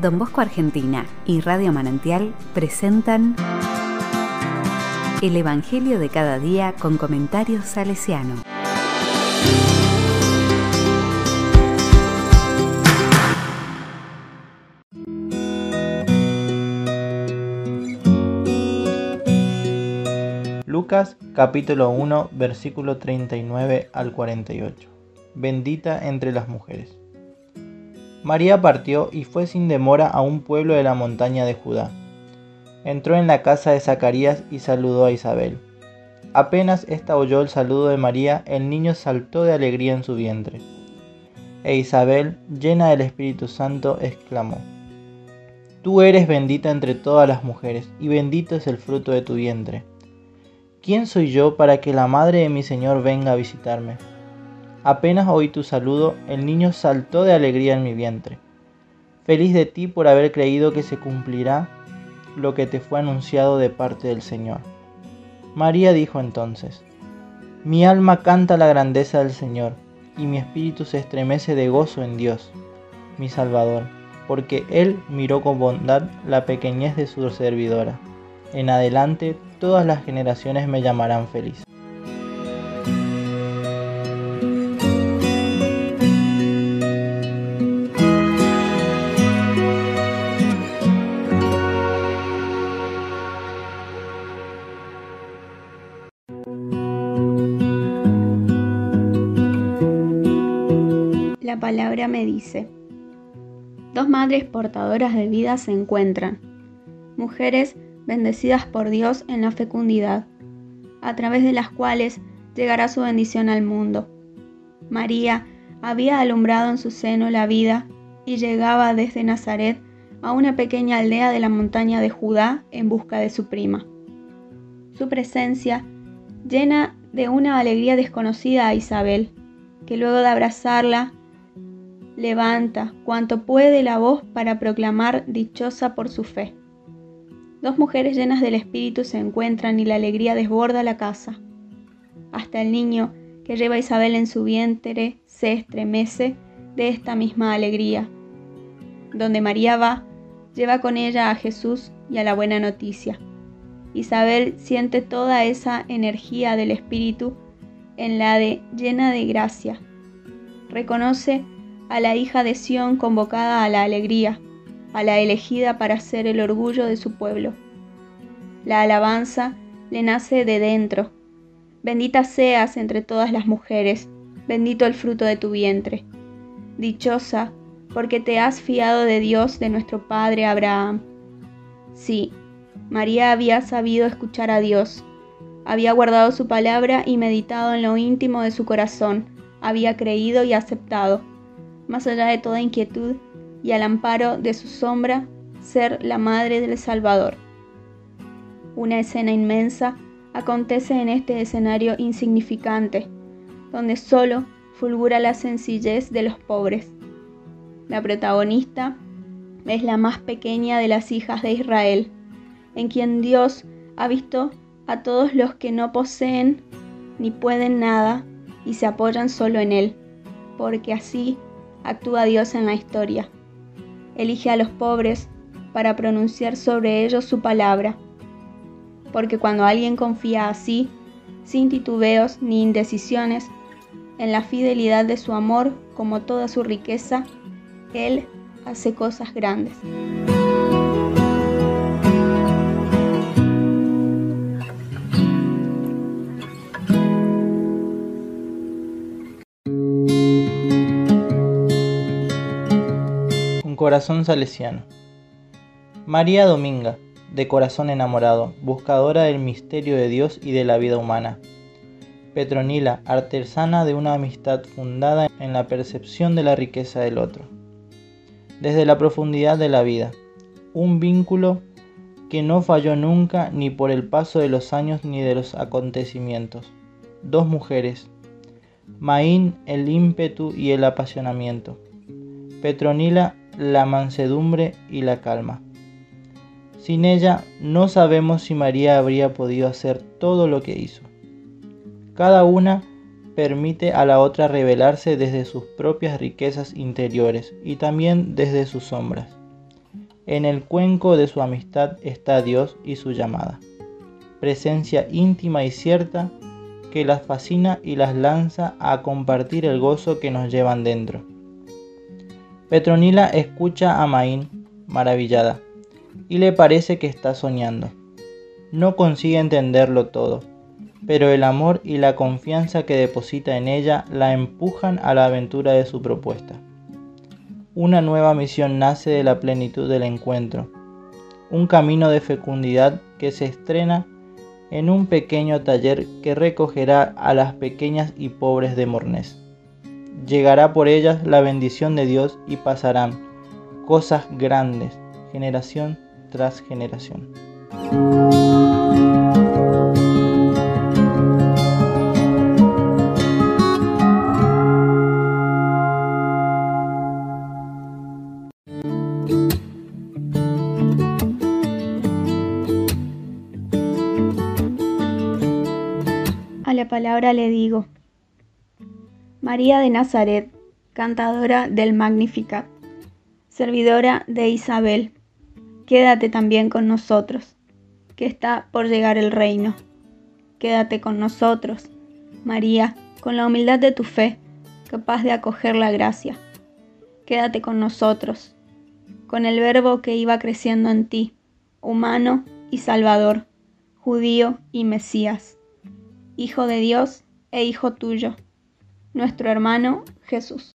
Don Bosco Argentina y Radio Manantial presentan El Evangelio de cada día con comentarios salesiano. Lucas capítulo 1 versículo 39 al 48. Bendita entre las mujeres. María partió y fue sin demora a un pueblo de la montaña de Judá. Entró en la casa de Zacarías y saludó a Isabel. Apenas ésta oyó el saludo de María, el niño saltó de alegría en su vientre. E Isabel, llena del Espíritu Santo, exclamó, Tú eres bendita entre todas las mujeres, y bendito es el fruto de tu vientre. ¿Quién soy yo para que la madre de mi Señor venga a visitarme? Apenas oí tu saludo, el niño saltó de alegría en mi vientre. Feliz de ti por haber creído que se cumplirá lo que te fue anunciado de parte del Señor. María dijo entonces, Mi alma canta la grandeza del Señor, y mi espíritu se estremece de gozo en Dios, mi Salvador, porque Él miró con bondad la pequeñez de su servidora. En adelante todas las generaciones me llamarán feliz. La palabra me dice, dos madres portadoras de vida se encuentran, mujeres bendecidas por Dios en la fecundidad, a través de las cuales llegará su bendición al mundo. María había alumbrado en su seno la vida y llegaba desde Nazaret a una pequeña aldea de la montaña de Judá en busca de su prima. Su presencia llena de una alegría desconocida a Isabel, que luego de abrazarla levanta cuanto puede la voz para proclamar dichosa por su fe. Dos mujeres llenas del Espíritu se encuentran y la alegría desborda la casa. Hasta el niño que lleva Isabel en su vientre se estremece de esta misma alegría. Donde María va, lleva con ella a Jesús y a la buena noticia. Isabel siente toda esa energía del Espíritu en la de llena de gracia. Reconoce a la hija de Sión convocada a la alegría, a la elegida para ser el orgullo de su pueblo. La alabanza le nace de dentro. Bendita seas entre todas las mujeres, bendito el fruto de tu vientre. Dichosa, porque te has fiado de Dios de nuestro Padre Abraham. Sí, María había sabido escuchar a Dios, había guardado su palabra y meditado en lo íntimo de su corazón, había creído y aceptado más allá de toda inquietud y al amparo de su sombra, ser la madre del Salvador. Una escena inmensa acontece en este escenario insignificante, donde solo fulgura la sencillez de los pobres. La protagonista es la más pequeña de las hijas de Israel, en quien Dios ha visto a todos los que no poseen ni pueden nada y se apoyan solo en Él, porque así actúa Dios en la historia. Elige a los pobres para pronunciar sobre ellos su palabra. Porque cuando alguien confía así, sin titubeos ni indecisiones, en la fidelidad de su amor como toda su riqueza, Él hace cosas grandes. Corazón salesiano. María Dominga, de corazón enamorado, buscadora del misterio de Dios y de la vida humana. Petronila, artesana de una amistad fundada en la percepción de la riqueza del otro. Desde la profundidad de la vida, un vínculo que no falló nunca ni por el paso de los años ni de los acontecimientos. Dos mujeres. Maín el ímpetu y el apasionamiento. Petronila la mansedumbre y la calma. Sin ella no sabemos si María habría podido hacer todo lo que hizo. Cada una permite a la otra revelarse desde sus propias riquezas interiores y también desde sus sombras. En el cuenco de su amistad está Dios y su llamada. Presencia íntima y cierta que las fascina y las lanza a compartir el gozo que nos llevan dentro. Petronila escucha a Maín, maravillada, y le parece que está soñando. No consigue entenderlo todo, pero el amor y la confianza que deposita en ella la empujan a la aventura de su propuesta. Una nueva misión nace de la plenitud del encuentro, un camino de fecundidad que se estrena en un pequeño taller que recogerá a las pequeñas y pobres de Mornés. Llegará por ellas la bendición de Dios y pasarán cosas grandes, generación tras generación. A la palabra le digo. María de Nazaret, cantadora del Magnificat, servidora de Isabel, quédate también con nosotros, que está por llegar el reino. Quédate con nosotros, María, con la humildad de tu fe, capaz de acoger la gracia. Quédate con nosotros, con el verbo que iba creciendo en ti, humano y salvador, judío y Mesías Hijo de Dios e Hijo tuyo, nuestro hermano Jesús.